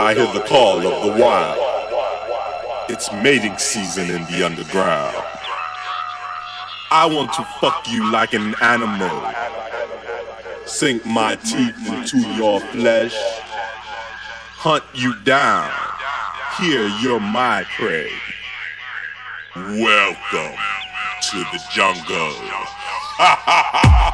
I hear the call of the wild. It's mating season in the underground. I want to fuck you like an animal. Sink my teeth into your flesh. Hunt you down. Here you're my prey. Welcome to the jungle.